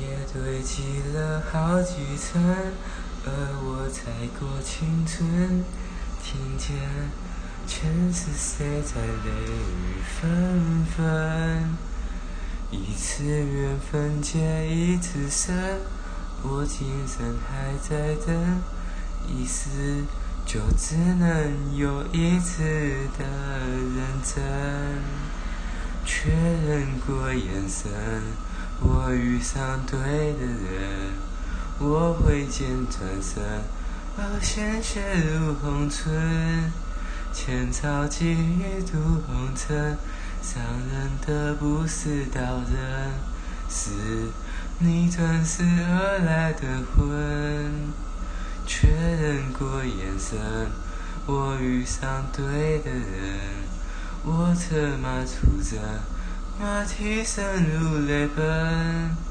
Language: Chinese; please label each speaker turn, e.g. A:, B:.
A: 也堆积了好几层，而我才过青春，听见全是谁在泪雨纷纷。一次缘分结一次生，我今生还在等，一世就只能有一次的认真。确认过眼神，我遇上对的人，我挥剑转身，而鲜血如红唇，千草寄予渡红尘。伤人的不是刀刃，是你转世而来的魂。确认过眼神，我遇上对的人。我策马出征，马蹄声如泪奔。